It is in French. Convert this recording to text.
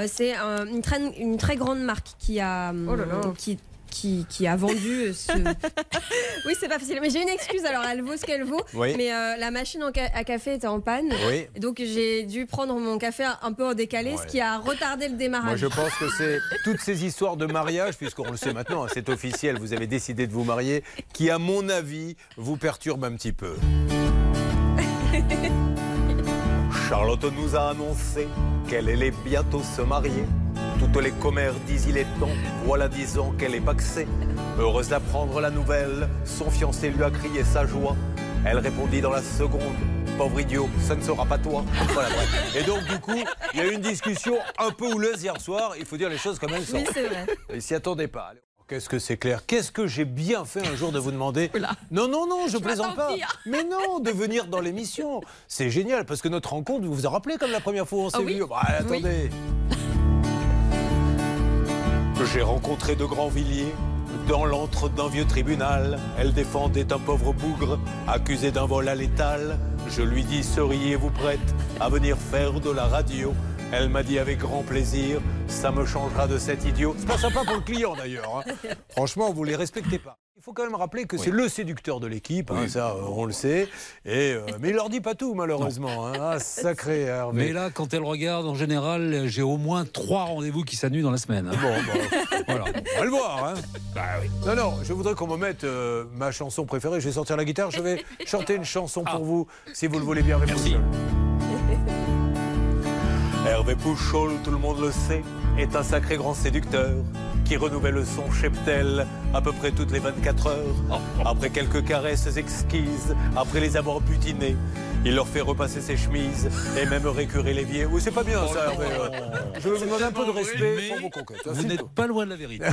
Euh, c'est un- une, très, une très grande marque qui a, Oh là là. qui, qui, qui a vendu ce. oui, c'est pas facile. Mais j'ai une excuse. Alors, elle vaut ce qu'elle vaut. Oui. Mais euh, la machine en ca- à café était en panne. Oui. Donc, j'ai dû prendre mon café un peu en décalé, Ouais. ce qui a retardé le Moi, démarrage. je pense que c'est toutes ces histoires de mariage, puisqu'on le sait maintenant, hein, c'est officiel, vous avez décidé de vous marier, qui, à mon avis, vous perturbe un petit peu. Charlotte nous a annoncé qu'elle allait bientôt se marier. Toutes les commères disent il est temps, voilà dix ans qu'elle est paxée. Heureuse d'apprendre la nouvelle, son fiancé lui a crié sa joie. Elle répondit dans la seconde, pauvre idiot, ça ne sera pas toi. Voilà, bref. Et donc du coup, il y a eu une discussion un peu houleuse hier soir, il faut dire les choses comme elles sont. Oui, c'est vrai. Il s'y attendait pas. Qu'est-ce que c'est clair? Qu'est-ce que j'ai bien fait un jour de vous demander? Non, non, non, je, plaisante pas. Mais non, de venir dans l'émission. C'est génial parce que notre rencontre, vous vous en rappelez comme la première fois où on s'est Ah oui? vu? Bah, Attendez. J'ai rencontré de Grandvilliers dans l'antre d'un vieux tribunal. Elle défendait un pauvre bougre accusé d'un vol à l'étal. Je lui dis seriez-vous prête à venir faire de la radio? Elle m'a dit avec grand plaisir, ça me changera de cet idiot. C'est pas sympa pour le client d'ailleurs. hein. Franchement, vous les respectez pas. Il faut quand même rappeler que c'est le séducteur de l'équipe, hein, ça euh, on le sait. Et, euh, mais il leur dit pas tout malheureusement. hein. Ah, sacré Hervé. Mais là, quand elle regarde, en général, j'ai au moins trois rendez-vous qui s'annulent dans la semaine. hein. Bon, Voilà. on va le voir. Bah oui. Non, non, je voudrais qu'on me mette euh, ma chanson préférée. Je vais sortir la guitare. Je vais chanter une chanson pour vous, si vous le voulez bien. Merci. Hervé Pouchol, tout le monde le sait, est un sacré grand séducteur qui renouvelle son cheptel à peu près toutes les 24 heures. Après quelques caresses exquises, après les avoir butinés, il leur fait repasser ses chemises et même récurer l'évier. Oui, c'est pas bien ça, Hervé. Je vous demander un peu de respect pour vos conquêtes. Vous n'êtes pas loin de la vérité.